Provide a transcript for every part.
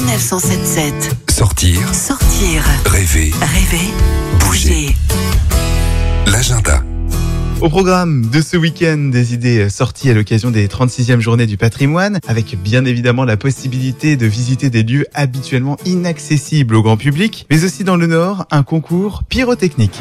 Sanef 177. Sortir, Sortir, rêver, rêver, bouger. l'agenda. Au programme de ce week-end, des idées sorties à l'occasion des 36e journées du patrimoine, avec bien évidemment la possibilité de visiter des lieux habituellement inaccessibles au grand public, mais aussi dans le Nord, un concours pyrotechnique.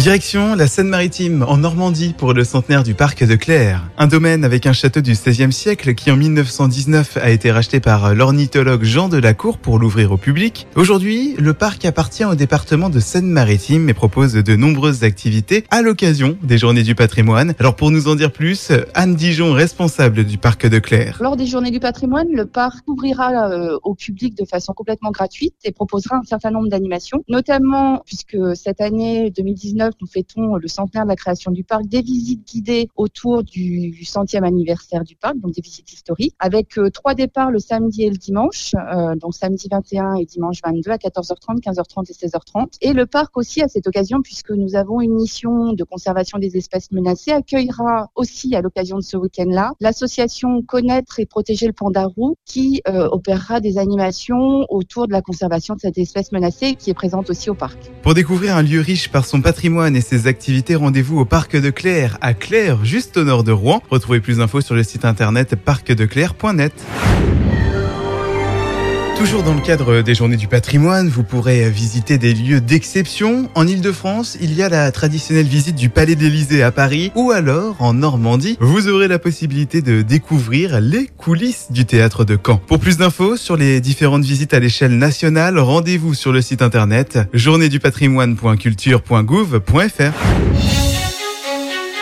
Direction la Seine-Maritime, en Normandie, pour le centenaire du parc de Claire. Un domaine avec un château du XVIe siècle qui, en 1919, a été racheté par l'ornithologue Jean Delacour pour l'ouvrir au public. Aujourd'hui, le parc appartient au département de Seine-Maritime et propose de nombreuses activités à l'occasion des Journées du patrimoine. Alors, pour nous en dire plus, Anne Dijon, responsable du parc de Claire. Lors des journées du patrimoine, le parc ouvrira euh, au public de façon complètement gratuite et proposera un certain nombre d'animations, notamment puisque cette année 2019, nous fêtons le centenaire de la création du parc, des visites guidées autour du centième anniversaire du parc, donc des visites historiques, avec euh, trois départs le samedi et le dimanche, euh, donc samedi 21 et dimanche 22 à 14h30, 15h30 et 16h30. Et le parc aussi à cette occasion, puisque nous avons une mission de conservation des espèces menacées, accueillera aussi à l'occasion de ce week-end-là l'association Connaître et protéger le panda roux qui euh, opérera des animations autour de la conservation de cette espèce menacée qui est présente aussi au parc. Pour découvrir un lieu riche par son patrimoine et ses activités, rendez-vous au parc de Claire, à Claire, juste au nord de Rouen. Retrouvez plus d'infos sur le site internet parcdeclaire.net. Toujours dans le cadre des journées du patrimoine, vous pourrez visiter des lieux d'exception. En Ile-de-France, il y a la traditionnelle visite du Palais d'Élysée à Paris ou alors en Normandie, vous aurez la possibilité de découvrir les coulisses du théâtre de Caen. Pour plus d'infos sur les différentes visites à l'échelle nationale, rendez-vous sur le site internet journéedupatrimoine.culture.gouv.fr.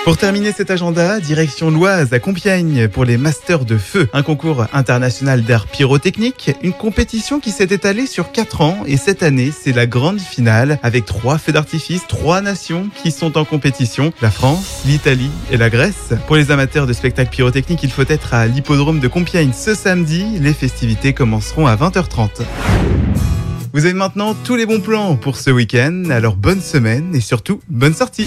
Pour terminer cet agenda, direction l'Oise à Compiègne pour les Masters de Feu, un concours international d'art pyrotechnique, une compétition qui s'est étalée sur 4 ans. Et cette année c'est la grande finale avec trois feux d'artifice, trois nations qui sont en compétition, la France, l'Italie et la Grèce. Pour les amateurs de spectacles pyrotechniques, il faut être à l'hippodrome de Compiègne ce samedi, les festivités commenceront à 20h30. Vous avez maintenant tous les bons plans pour ce week-end, alors bonne semaine et surtout bonne sortie